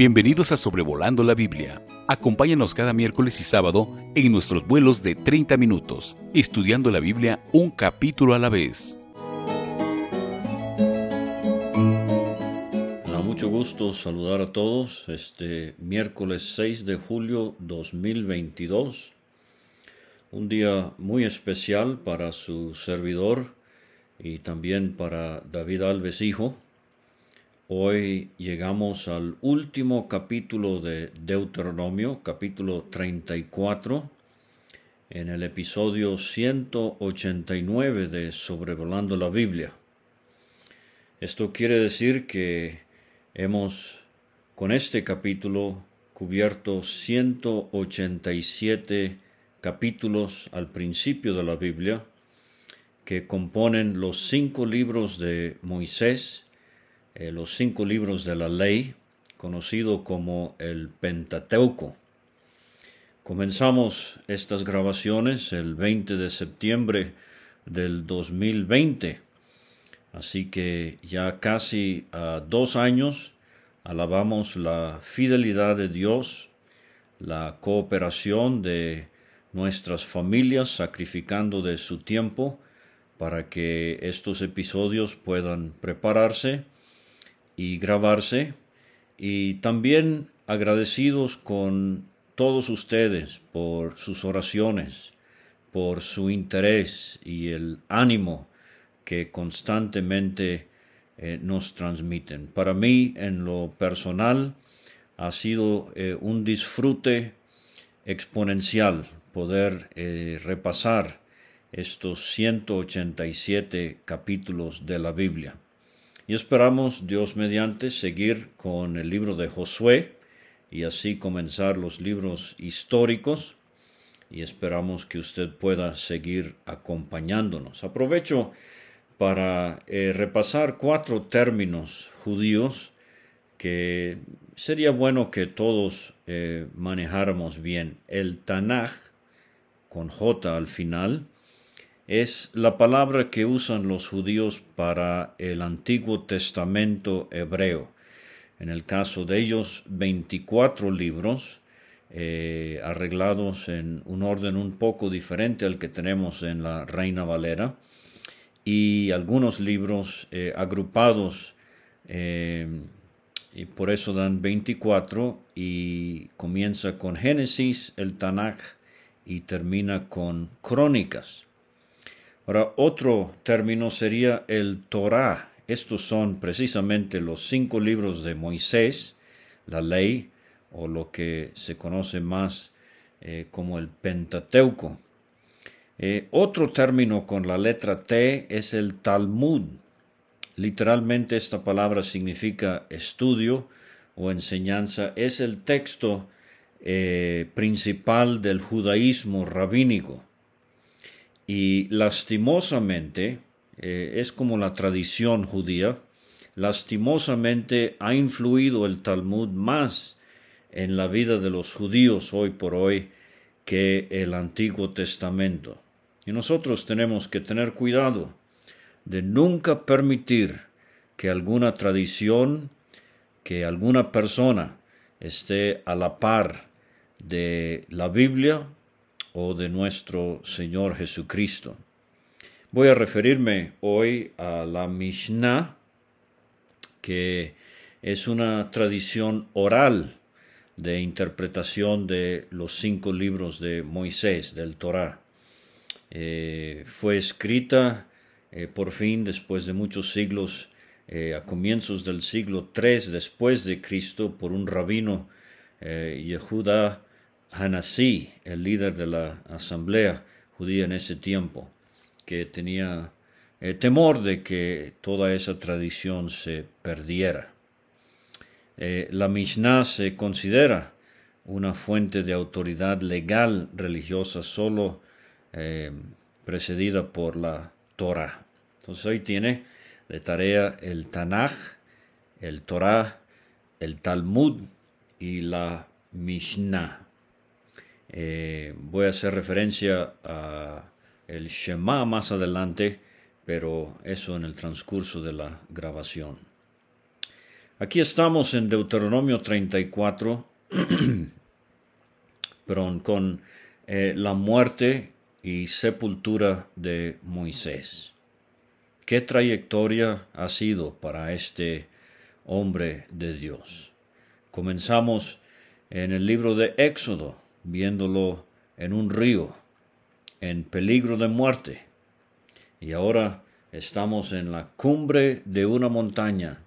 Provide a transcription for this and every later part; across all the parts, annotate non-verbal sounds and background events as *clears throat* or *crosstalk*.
Bienvenidos a Sobrevolando la Biblia. Acompáñanos cada miércoles y sábado en nuestros vuelos de 30 minutos, estudiando la Biblia un capítulo a la vez. Da mucho gusto saludar a todos este miércoles 6 de julio 2022. Un día muy especial para su servidor y también para David Alves Hijo Hoy llegamos al último capítulo de Deuteronomio, capítulo 34, en el episodio 189 de Sobrevolando la Biblia. Esto quiere decir que hemos con este capítulo cubierto 187 capítulos al principio de la Biblia que componen los cinco libros de Moisés, eh, los cinco libros de la ley, conocido como el Pentateuco. Comenzamos estas grabaciones el 20 de septiembre del 2020, así que ya casi a dos años alabamos la fidelidad de Dios, la cooperación de nuestras familias sacrificando de su tiempo para que estos episodios puedan prepararse y grabarse y también agradecidos con todos ustedes por sus oraciones, por su interés y el ánimo que constantemente eh, nos transmiten. Para mí, en lo personal, ha sido eh, un disfrute exponencial poder eh, repasar estos 187 capítulos de la Biblia. Y esperamos, Dios mediante, seguir con el libro de Josué y así comenzar los libros históricos y esperamos que usted pueda seguir acompañándonos. Aprovecho para eh, repasar cuatro términos judíos que sería bueno que todos eh, manejáramos bien. El Tanaj, con J al final, es la palabra que usan los judíos para el Antiguo Testamento hebreo. En el caso de ellos, 24 libros eh, arreglados en un orden un poco diferente al que tenemos en la Reina Valera y algunos libros eh, agrupados eh, y por eso dan 24 y comienza con Génesis, el Tanakh y termina con Crónicas. Ahora, otro término sería el Torah. Estos son precisamente los cinco libros de Moisés, la ley, o lo que se conoce más eh, como el Pentateuco. Eh, otro término con la letra T es el Talmud. Literalmente esta palabra significa estudio o enseñanza. Es el texto eh, principal del judaísmo rabínico. Y lastimosamente, eh, es como la tradición judía, lastimosamente ha influido el Talmud más en la vida de los judíos hoy por hoy que el Antiguo Testamento. Y nosotros tenemos que tener cuidado de nunca permitir que alguna tradición, que alguna persona esté a la par de la Biblia o de nuestro Señor Jesucristo. Voy a referirme hoy a la Mishnah, que es una tradición oral de interpretación de los cinco libros de Moisés, del Torah. Eh, fue escrita eh, por fin después de muchos siglos, eh, a comienzos del siglo III después de Cristo, por un rabino Yehuda Hanasí, el líder de la asamblea judía en ese tiempo, que tenía eh, temor de que toda esa tradición se perdiera. Eh, la Mishnah se considera una fuente de autoridad legal religiosa solo eh, precedida por la Torah. Entonces hoy tiene de tarea el Tanaj, el Torah, el Talmud y la Mishnah. Eh, voy a hacer referencia a el Shema más adelante, pero eso en el transcurso de la grabación. Aquí estamos en Deuteronomio 34, *clears throat* perdón, con eh, la muerte y sepultura de Moisés. ¿Qué trayectoria ha sido para este hombre de Dios? Comenzamos en el libro de Éxodo, viéndolo en un río, en peligro de muerte. Y ahora estamos en la cumbre de una montaña.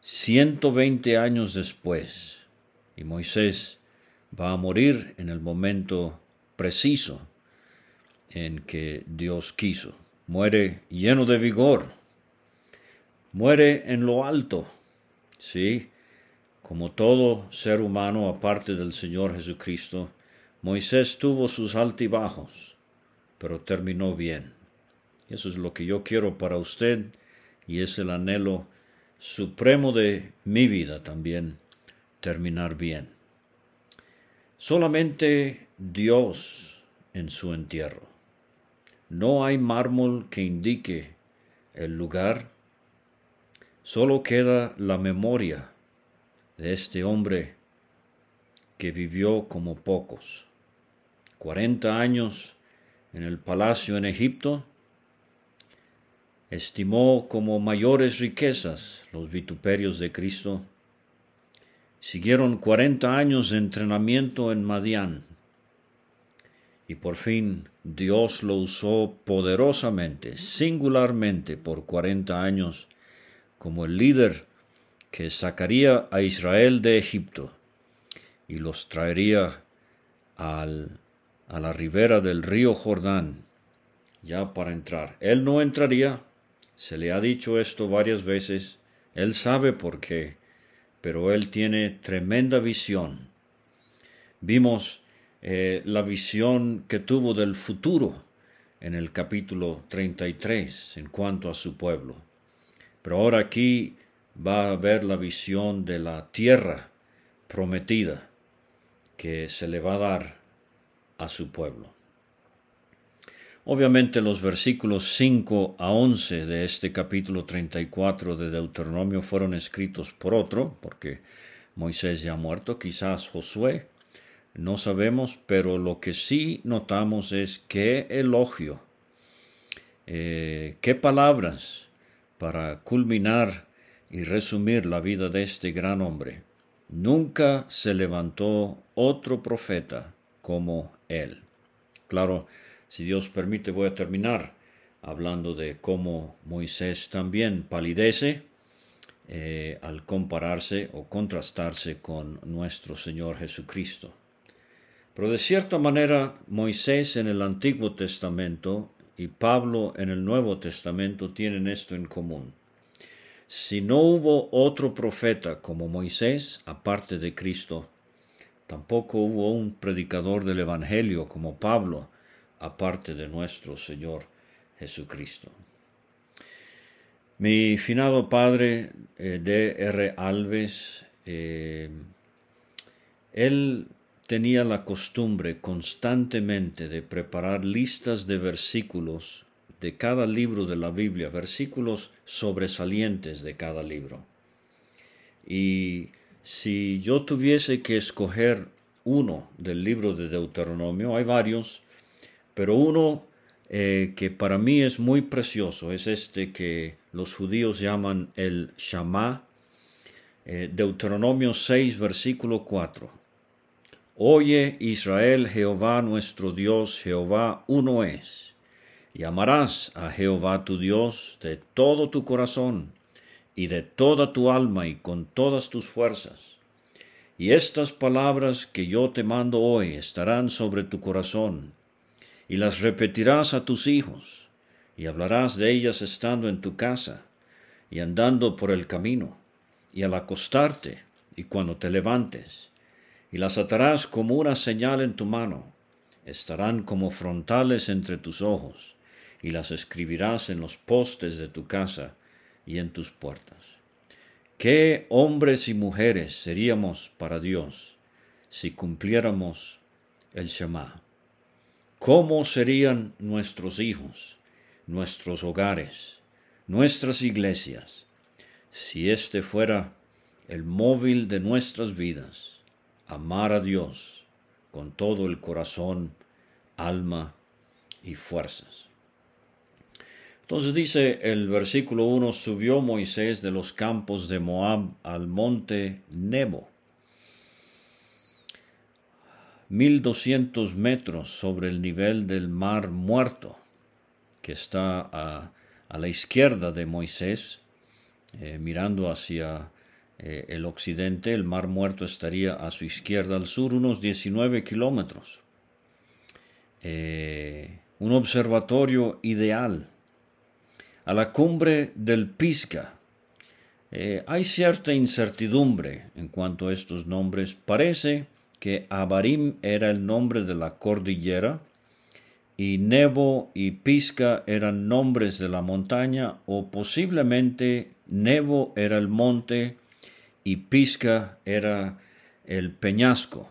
120 eh, años después, y Moisés va a morir en el momento preciso en que Dios quiso. Muere lleno de vigor. Muere en lo alto. Sí, como todo ser humano aparte del Señor Jesucristo, Moisés tuvo sus altibajos, pero terminó bien. Eso es lo que yo quiero para usted y es el anhelo supremo de mi vida también, terminar bien. Solamente Dios en su entierro. No hay mármol que indique el lugar, solo queda la memoria de este hombre que vivió como pocos. Cuarenta años en el palacio en Egipto, estimó como mayores riquezas los vituperios de Cristo Siguieron cuarenta años de entrenamiento en Madián y por fin Dios lo usó poderosamente, singularmente por cuarenta años como el líder que sacaría a Israel de Egipto y los traería al, a la ribera del río Jordán ya para entrar. Él no entraría, se le ha dicho esto varias veces, él sabe por qué pero él tiene tremenda visión. Vimos eh, la visión que tuvo del futuro en el capítulo 33 en cuanto a su pueblo. Pero ahora aquí va a ver la visión de la tierra prometida que se le va a dar a su pueblo. Obviamente los versículos 5 a 11 de este capítulo 34 de Deuteronomio fueron escritos por otro, porque Moisés ya ha muerto, quizás Josué, no sabemos, pero lo que sí notamos es qué elogio, eh, qué palabras para culminar y resumir la vida de este gran hombre. Nunca se levantó otro profeta como él. Claro, si Dios permite, voy a terminar hablando de cómo Moisés también palidece eh, al compararse o contrastarse con nuestro Señor Jesucristo. Pero de cierta manera, Moisés en el Antiguo Testamento y Pablo en el Nuevo Testamento tienen esto en común. Si no hubo otro profeta como Moisés, aparte de Cristo, tampoco hubo un predicador del Evangelio como Pablo, aparte de nuestro Señor Jesucristo. Mi finado padre, eh, D. R. Alves, eh, él tenía la costumbre constantemente de preparar listas de versículos de cada libro de la Biblia, versículos sobresalientes de cada libro. Y si yo tuviese que escoger uno del libro de Deuteronomio, hay varios, pero uno eh, que para mí es muy precioso es este que los judíos llaman el Shama, eh, Deuteronomio 6, versículo 4. Oye Israel, Jehová nuestro Dios, Jehová uno es. Y amarás a Jehová tu Dios de todo tu corazón y de toda tu alma y con todas tus fuerzas. Y estas palabras que yo te mando hoy estarán sobre tu corazón y las repetirás a tus hijos, y hablarás de ellas estando en tu casa, y andando por el camino, y al acostarte, y cuando te levantes, y las atarás como una señal en tu mano, estarán como frontales entre tus ojos, y las escribirás en los postes de tu casa y en tus puertas. ¿Qué hombres y mujeres seríamos para Dios si cumpliéramos el Shema? ¿Cómo serían nuestros hijos, nuestros hogares, nuestras iglesias, si este fuera el móvil de nuestras vidas, amar a Dios con todo el corazón, alma y fuerzas. Entonces dice el versículo 1, subió Moisés de los campos de Moab al monte Nebo, mil doscientos metros sobre el nivel del mar muerto, que está a, la izquierda de Moisés, eh, mirando hacia eh, el occidente, el mar muerto estaría a su izquierda, al sur unos 19 kilómetros. Eh, un observatorio ideal a la cumbre del Pisca. Eh, hay cierta incertidumbre en cuanto a estos nombres. Parece que Abarim era el nombre de la cordillera y Nebo y Pisca eran nombres de la montaña o posiblemente Nebo era el monte y Pisca era el peñasco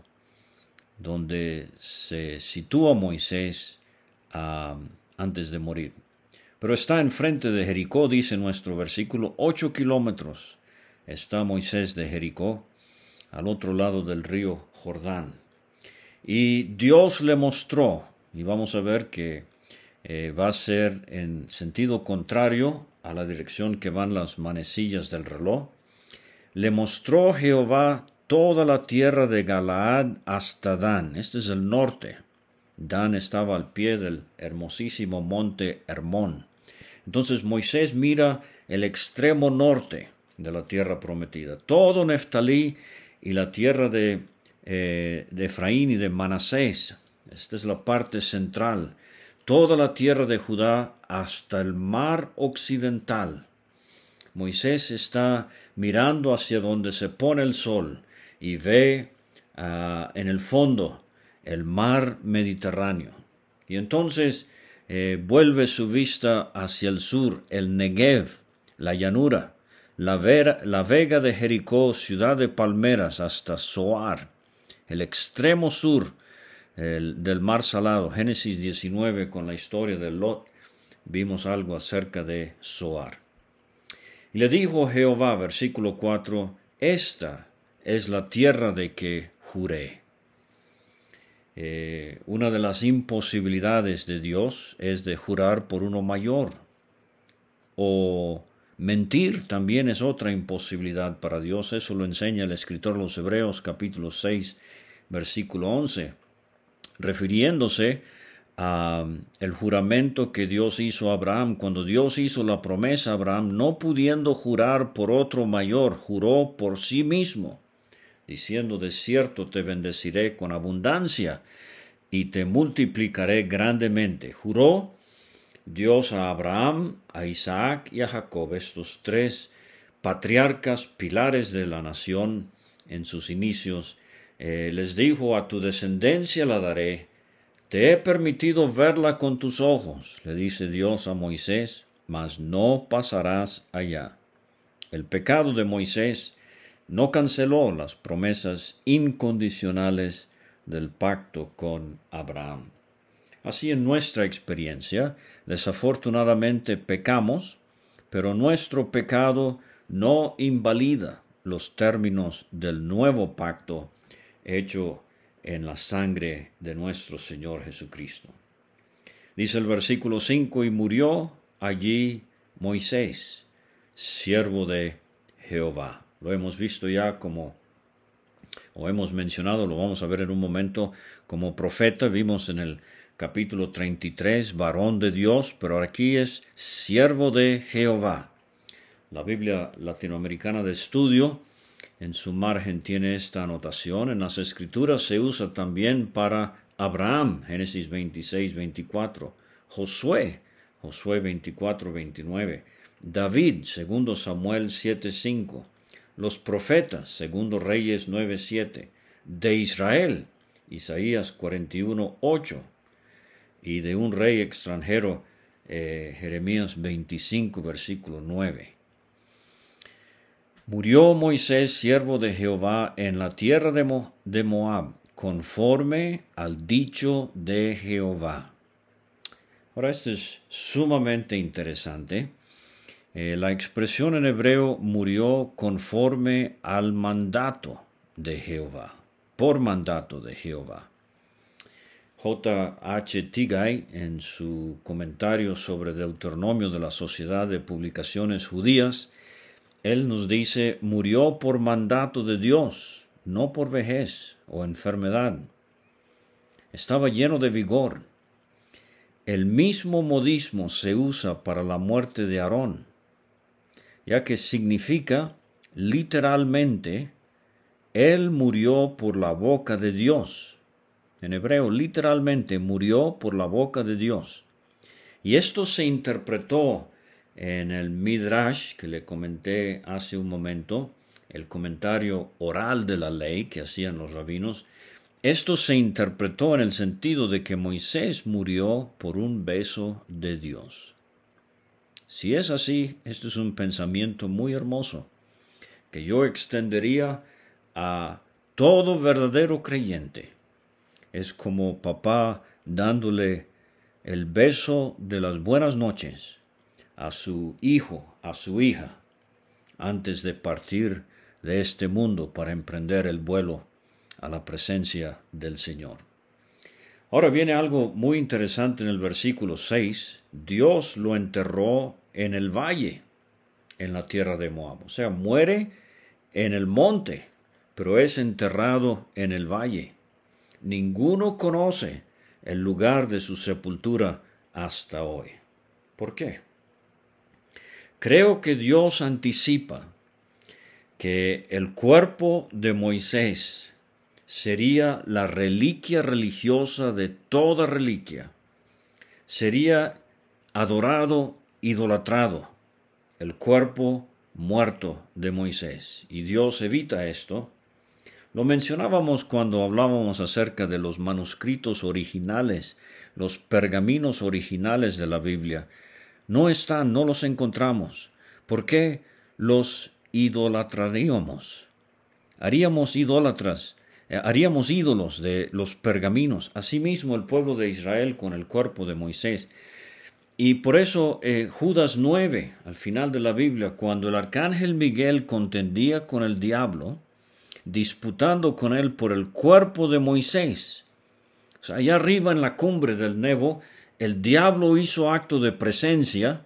donde se sitúa Moisés ah, antes de morir pero está enfrente de Jericó, dice nuestro versículo, ocho kilómetros está Moisés de Jericó, al otro lado del río Jordán. Y Dios le mostró, y vamos a ver que eh, va a ser en sentido contrario a la dirección que van las manecillas del reloj, le mostró Jehová toda la tierra de Galaad hasta Dan. Este es el norte. Dan estaba al pie del hermosísimo monte Hermón. Entonces Moisés mira el extremo norte de la tierra prometida, todo Neftalí y la tierra de, eh, Efraín y de Manasés. Esta es la parte central. Toda la tierra de Judá hasta el mar occidental. Moisés está mirando hacia donde se pone el sol y ve ah, en el fondo el mar Mediterráneo. Y entonces eh, vuelve su vista hacia el sur, el Negev, la llanura, la, la vega de Jericó, ciudad de palmeras, hasta Soar, el extremo sur del mar salado. Génesis 19 con la historia de Lot, vimos algo acerca de Soar. Y le dijo Jehová, versículo 4, esta es la tierra de que juré. Eh, una de las imposibilidades de Dios es de jurar por uno mayor. O mentir también es otra imposibilidad para Dios. Eso lo enseña el escritor de los Hebreos capítulo 6 versículo 11, refiriéndose a el juramento que Dios hizo a Abraham. Cuando Dios hizo la promesa a Abraham, no pudiendo jurar por otro mayor, juró por sí mismo diciendo de cierto te bendeciré con abundancia y te multiplicaré grandemente. Juró Dios a Abraham, a Isaac y a Jacob, estos tres patriarcas, pilares de la nación en sus inicios, eh, les dijo a tu descendencia la daré, te he permitido verla con tus ojos, le dice Dios a Moisés, mas no pasarás allá. El pecado de Moisés no canceló las promesas incondicionales del pacto con Abraham. Así en nuestra experiencia, desafortunadamente pecamos, pero nuestro pecado no invalida los términos del nuevo pacto hecho en la sangre de nuestro Señor Jesucristo. Dice el versículo 5, y murió allí Moisés, siervo de Jehová. Lo hemos visto ya como, o hemos mencionado, lo vamos a ver en un momento, como profeta, vimos en el capítulo 33, varón de Dios, pero aquí es siervo de Jehová. La Biblia latinoamericana de estudio en su margen tiene esta anotación. En las escrituras se usa también para Abraham, Génesis 26, 24. Josué, Josué 24, 29. David, segundo Samuel 7, 5 los profetas, segundo Reyes 9:7, de Israel, Isaías 41:8, y de un rey extranjero, eh, Jeremías 25, versículo 9. Murió Moisés, siervo de Jehová, en la tierra de, de Moab, conforme al dicho de Jehová. Ahora, esto es sumamente interesante Eh, la expresión en hebreo murió conforme al mandato de Jehová, por mandato de Jehová. J. H. Tigay, en su comentario sobre Deuteronomio de la Sociedad de Publicaciones Judías, él nos dice, murió por mandato de Dios, no por vejez o enfermedad. Estaba lleno de vigor. El mismo modismo se usa para la muerte de Aarón, ya que significa literalmente, él murió por la boca de Dios en hebreo literalmente murió por la boca de Dios. Y esto se interpretó en el Midrash que le comenté hace un momento, el comentario oral de la ley que hacían los rabinos. Esto se interpretó en el sentido de que Moisés murió por un beso de Dios. Si es así, esto es un pensamiento muy hermoso que yo extendería a todo verdadero creyente es como papá dándole el beso de las buenas noches a su hijo, a su hija, antes de partir de este mundo para emprender el vuelo a la presencia del Señor. Ahora viene algo muy interesante en el versículo 6. Dios lo enterró en el valle, en la tierra de Moab. O sea, muere en el monte, pero es enterrado en el valle ninguno conoce el lugar de su sepultura hasta hoy. ¿Por qué? Creo que Dios anticipa que el cuerpo de Moisés sería la reliquia religiosa de toda reliquia. Sería adorado, idolatrado, el cuerpo muerto de Moisés. Y Dios evita esto lo mencionábamos cuando hablábamos acerca de los manuscritos originales, los pergaminos originales de la Biblia. No están, no los encontramos. ¿Por qué los idolatraríamos? Haríamos idólatras, eh, haríamos ídolos de los pergaminos, asimismo el pueblo de Israel con el cuerpo de Moisés. Y por eso eh, Judas 9, al final de la Biblia, cuando el arcángel Miguel contendía con el diablo, disputando con él por el cuerpo de Moisés. allá arriba en la cumbre del Nebo, el diablo hizo acto de presencia,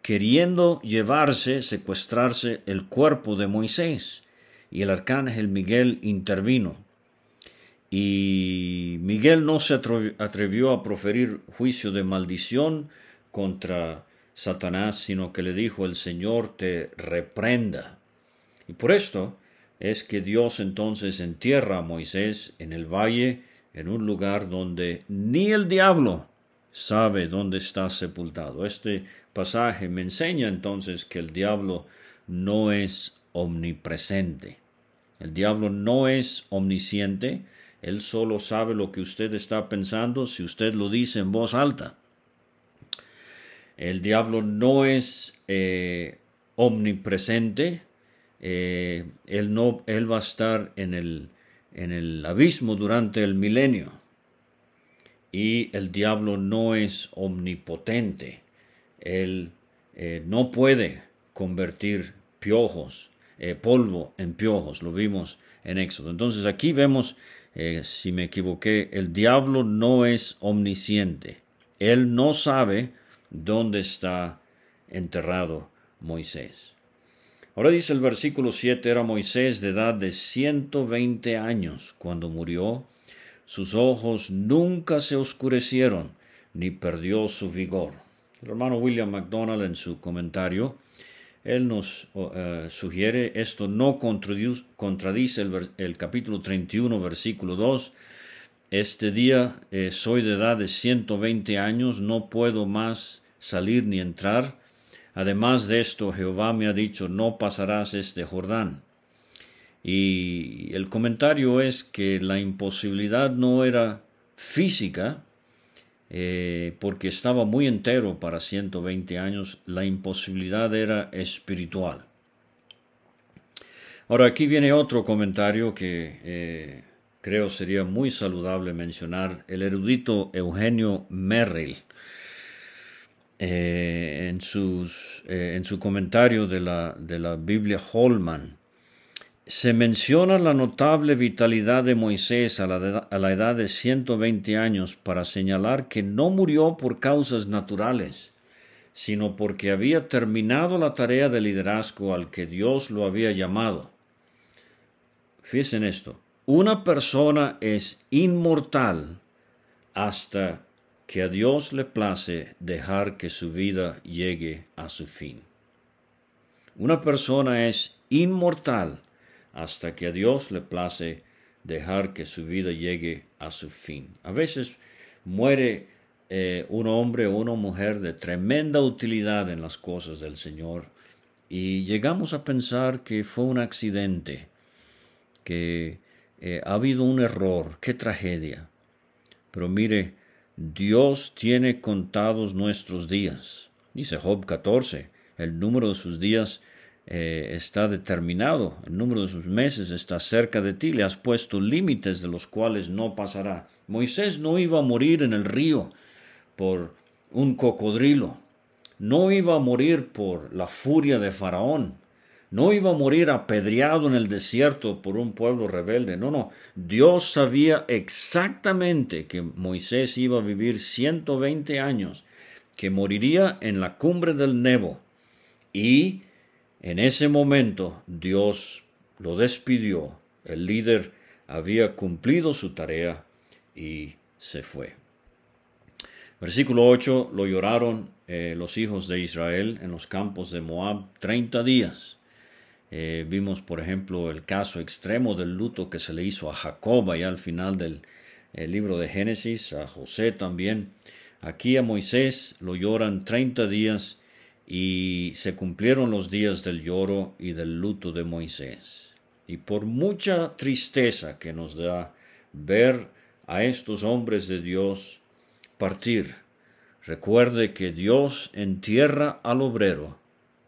queriendo llevarse, secuestrarse el cuerpo de Moisés. Y el arcángel Miguel intervino. Y Miguel no se atrevió a proferir juicio de maldición contra Satanás, sino que le dijo, el Señor te reprenda. Y por esto, es que Dios entonces entierra a Moisés en el valle, en un lugar donde ni el diablo sabe dónde está sepultado. Este pasaje me enseña entonces que el diablo no es omnipresente. El diablo no es omnisciente, él solo sabe lo que usted está pensando si usted lo dice en voz alta. El diablo no es eh, omnipresente, eh, él, no, él va a estar en el, en el abismo durante el milenio. Y el diablo no es omnipotente. Él eh, no puede convertir piojos, polvo en piojos. Lo vimos en Éxodo. Entonces aquí vemos, si me equivoqué, el diablo no es omnisciente. Él no sabe dónde está enterrado Moisés. Ahora dice el versículo 7, era Moisés de edad de 120 años cuando murió. Sus ojos nunca se oscurecieron, ni perdió su vigor. El hermano William MacDonald en su comentario, él nos eh, sugiere, esto no contradice el, capítulo 31, versículo 2. Este día eh, soy de edad de 120 años, no puedo más salir ni entrar Además de esto, Jehová me ha dicho, no pasarás este Jordán. Y el comentario es que la imposibilidad no era física, eh, porque estaba muy entero para 120 años, la imposibilidad era espiritual. Ahora aquí viene otro comentario que eh, creo sería muy saludable mencionar, el erudito Eugenio Merrill eh, en, sus, eh, en, su comentario de la, de la Biblia Holman, se menciona la notable vitalidad de Moisés a la, a la, edad de 120 años para señalar que no murió por causas naturales, sino porque había terminado la tarea de liderazgo al que Dios lo había llamado. Fíjense en esto, una persona es inmortal hasta que a Dios le place dejar que su vida llegue a su fin. Una persona es inmortal hasta que a Dios le place dejar que su vida llegue a su fin. A veces muere eh, un hombre o una mujer de tremenda utilidad en las cosas del Señor y llegamos a pensar que fue un accidente, que eh, ha habido un error, qué tragedia. Pero mire, Dios tiene contados nuestros días. Dice Job 14, el número de sus días eh, está determinado, el número de sus meses está cerca de ti, le has puesto límites de los cuales no pasará. Moisés no iba a morir en el río por un cocodrilo, no iba a morir por la furia de Faraón, no iba a morir apedreado en el desierto por un pueblo rebelde. No, no. Dios sabía exactamente que Moisés iba a vivir 120 años, que moriría en la cumbre del Nebo. Y en ese momento Dios lo despidió. El líder había cumplido su tarea y se fue. Versículo 8, lo lloraron eh, los hijos de Israel en los campos de Moab treinta días. Eh, vimos, por ejemplo, el caso extremo del luto que se le hizo a Jacob allá al final del libro de Génesis, a José también. Aquí a Moisés lo lloran treinta días y se cumplieron los días del lloro y del luto de Moisés. Y por mucha tristeza que nos da ver a estos hombres de Dios partir, recuerde que Dios entierra al obrero,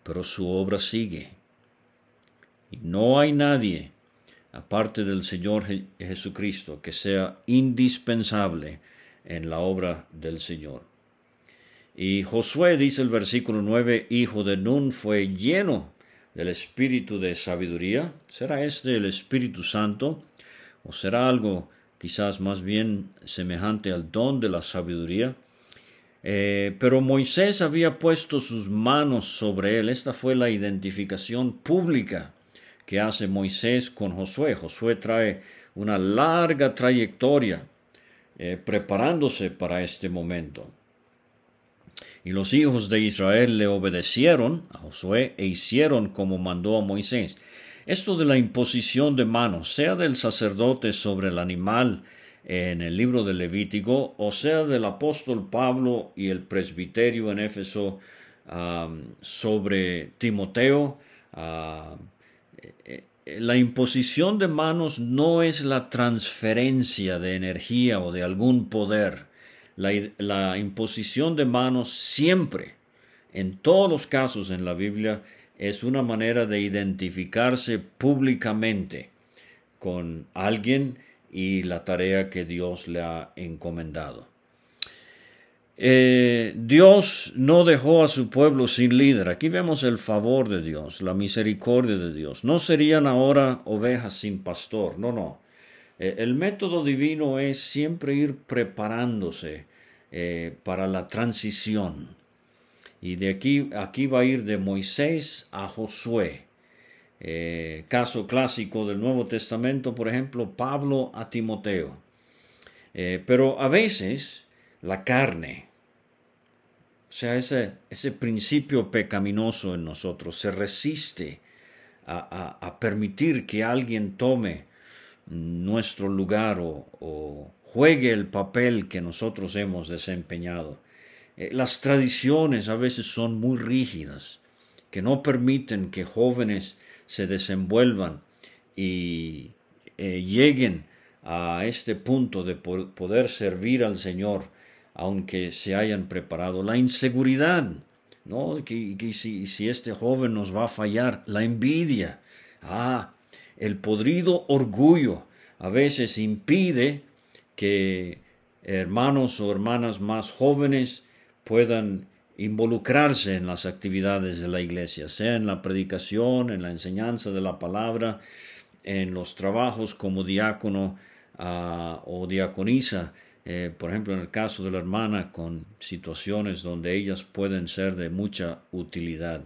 pero su obra sigue. No hay nadie, aparte del Señor Jesucristo, que sea indispensable en la obra del Señor. Y Josué, dice el versículo 9, hijo de Nun, fue lleno del espíritu de sabiduría. ¿Será este el Espíritu Santo? ¿O será algo quizás más bien semejante al don de la sabiduría? Eh, pero Moisés había puesto sus manos sobre él. Esta fue la identificación pública que hace Moisés con Josué. Josué trae una larga trayectoria eh, preparándose para este momento. Y los hijos de Israel le obedecieron a Josué e hicieron como mandó a Moisés. Esto de la imposición de manos, sea del sacerdote sobre el animal en el libro de Levítico, o sea del apóstol Pablo y el presbiterio en Éfeso sobre Timoteo, la imposición de manos no es la transferencia de energía o de algún poder. La, imposición de manos siempre, en todos los casos en la Biblia, es una manera de identificarse públicamente con alguien y la tarea que Dios le ha encomendado. Eh, Dios no dejó a su pueblo sin líder. Aquí vemos el favor de Dios, la misericordia de Dios. No serían ahora ovejas sin pastor, no, no. Eh, el método divino es siempre ir preparándose eh, para la transición. Y de aquí, aquí va a ir de Moisés a Josué. caso clásico del Nuevo Testamento, por ejemplo, Pablo a Timoteo. pero a veces la carne, o sea, ese, ese principio pecaminoso en nosotros se resiste a, permitir que alguien tome nuestro lugar o, juegue el papel que nosotros hemos desempeñado. Eh, las tradiciones a veces son muy rígidas, que no permiten que jóvenes se desenvuelvan y eh, lleguen a este punto de poder servir al Señor aunque se hayan preparado. La inseguridad, ¿no? Que, si, este joven nos va a fallar, la envidia, ah, el podrido orgullo a veces impide que hermanos o hermanas más jóvenes puedan involucrarse en las actividades de la iglesia, sea en la predicación, en la enseñanza de la palabra, en los trabajos como diácono ah, o diaconisa, eh, por ejemplo en el caso de la hermana, con situaciones donde ellas pueden ser de mucha utilidad.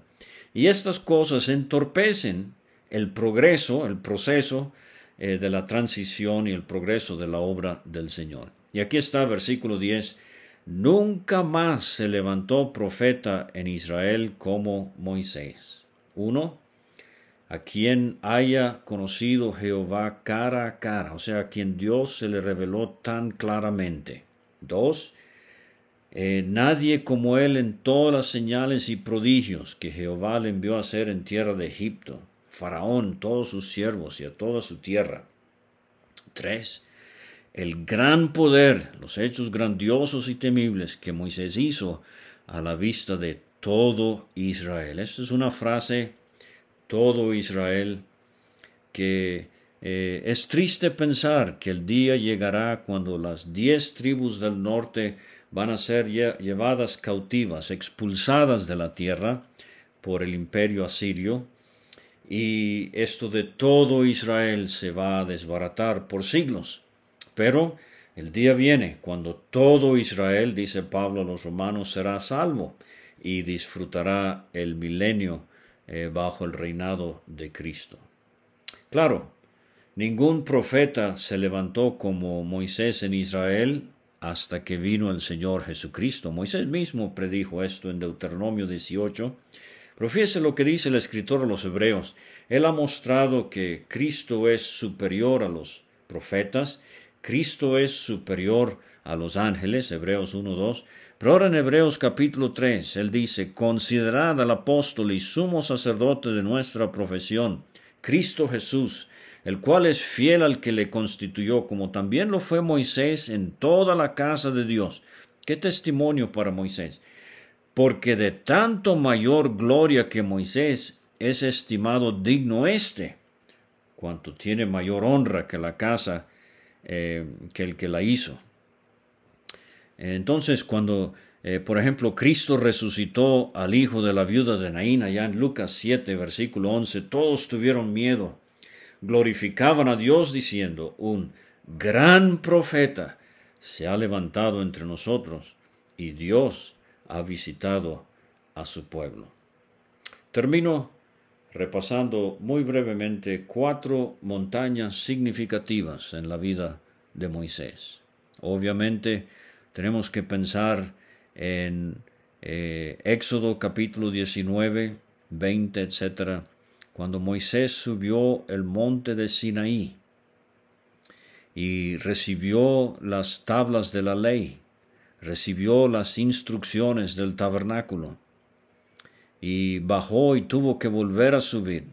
Y estas cosas entorpecen el progreso, el proceso eh, de la transición y el progreso de la obra del Señor. Y aquí está el versículo 10. Nunca más se levantó profeta en Israel como Moisés. Uno, a quien haya conocido Jehová cara a cara, o sea, a quien Dios se le reveló tan claramente. Dos, eh, nadie como él en todas las señales y prodigios que Jehová le envió a hacer en tierra de Egipto, Faraón, todos sus siervos y a toda su tierra. Tres, el gran poder, los hechos grandiosos y temibles que Moisés hizo a la vista de todo Israel. Esta es una frase, todo Israel, que eh, es triste pensar que el día llegará cuando las diez tribus del norte van a ser llevadas cautivas, expulsadas de la tierra por el imperio asirio, y esto de todo Israel se va a desbaratar por siglos. Pero el día viene cuando todo Israel, dice Pablo a los romanos, será salvo y disfrutará el milenio eh, bajo el reinado de Cristo. Claro, ningún profeta se levantó como Moisés en Israel hasta que vino el Señor Jesucristo. Moisés mismo predijo esto en Deuteronomio 18. Profiese lo que dice el escritor a los hebreos. Él ha mostrado que Cristo es superior a los profetas Cristo es superior a los ángeles, Hebreos 1.2. Pero ahora en Hebreos capítulo 3, él dice, considerad al apóstol y sumo sacerdote de nuestra profesión, Cristo Jesús, el cual es fiel al que le constituyó, como también lo fue Moisés en toda la casa de Dios. Qué testimonio para Moisés. Porque de tanto mayor gloria que Moisés es estimado digno éste, cuanto tiene mayor honra que la casa eh, que el que la hizo. Entonces, cuando, eh, por ejemplo, Cristo resucitó al hijo de la viuda de Naín, allá en Lucas 7, versículo 11, todos tuvieron miedo, glorificaban a Dios diciendo, un gran profeta se ha levantado entre nosotros y Dios ha visitado a su pueblo. Termino repasando muy brevemente cuatro montañas significativas en la vida de Moisés. Obviamente tenemos que pensar en eh, Éxodo capítulo 19, 20, etc., cuando Moisés subió el monte de Sinaí y recibió las tablas de la ley, recibió las instrucciones del tabernáculo y bajó y tuvo que volver a subir.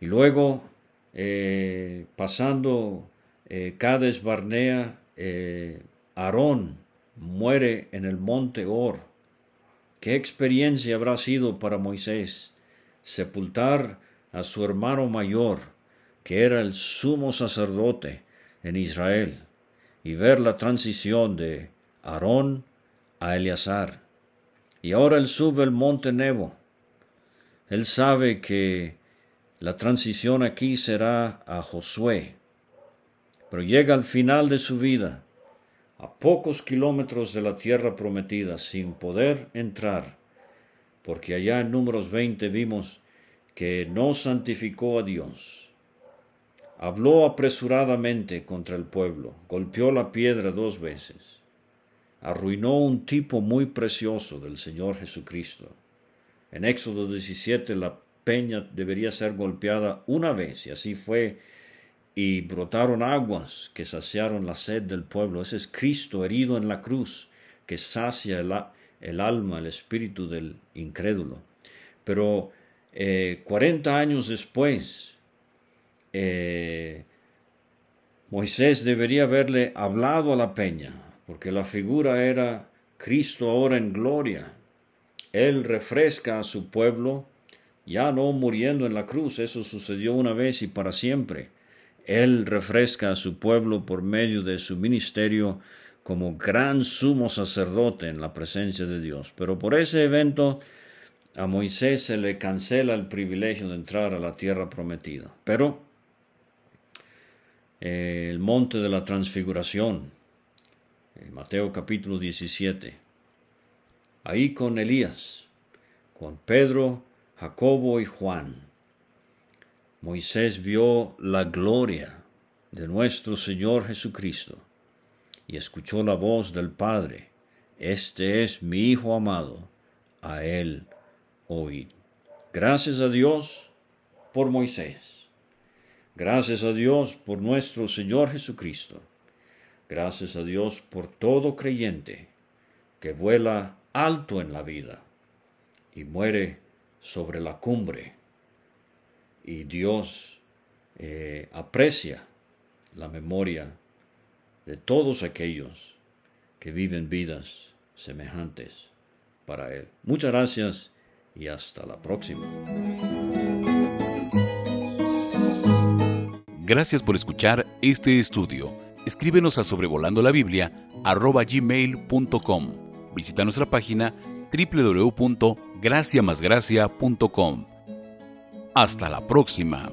Y luego, eh, pasando eh, Cades Barnea, eh, Aarón muere en el monte Or. ¿Qué experiencia habrá sido para Moisés sepultar a su hermano mayor, que era el sumo sacerdote en Israel, y ver la transición de Aarón a Eleazar? Y ahora él sube el monte Nebo. Él sabe que la transición aquí será a Josué, pero llega al final de su vida, a pocos kilómetros de la tierra prometida, sin poder entrar, porque allá en números 20 vimos que no santificó a Dios. Habló apresuradamente contra el pueblo, golpeó la piedra dos veces arruinó un tipo muy precioso del Señor Jesucristo. En Éxodo 17 la peña debería ser golpeada una vez, y así fue, y brotaron aguas que saciaron la sed del pueblo. Ese es Cristo herido en la cruz, que sacia el, alma, el espíritu del incrédulo. Pero eh, cuarenta años después, eh, Moisés debería haberle hablado a la peña, porque la figura era Cristo ahora en gloria. Él refresca a su pueblo, ya no muriendo en la cruz, eso sucedió una vez y para siempre. Él refresca a su pueblo por medio de su ministerio como gran sumo sacerdote en la presencia de Dios. Pero por ese evento a Moisés se le cancela el privilegio de entrar a la tierra prometida. Pero eh, el monte de la transfiguración, Mateo capítulo 17, ahí con Elías, con Pedro, Jacobo y Juan, Moisés vio la gloria de nuestro Señor Jesucristo y escuchó la voz del Padre, Este es mi Hijo amado, a él oíd. Gracias a Dios por Moisés. Gracias a Dios por nuestro Señor Jesucristo. Gracias a Dios por todo creyente que vuela alto en la vida y muere sobre la cumbre. Y Dios eh, aprecia la memoria de todos aquellos que viven vidas semejantes para Él. Muchas gracias y hasta la próxima. Gracias por escuchar este estudio. Escríbenos a sobrevolando la Biblia gmail.com. Visita nuestra página www.graciamasgracia.com. Hasta la próxima.